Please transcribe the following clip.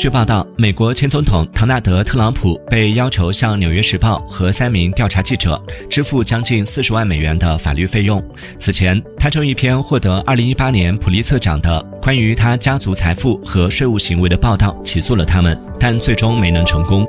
据报道美国前总统唐纳德特朗普被要求向纽约时报和三名调查记者支付将近四十万美元的法律费用。此前他就一篇获得二零一八年普利策奖的关于他家族财富和税务行为的报道起诉了他们但最终没能成功。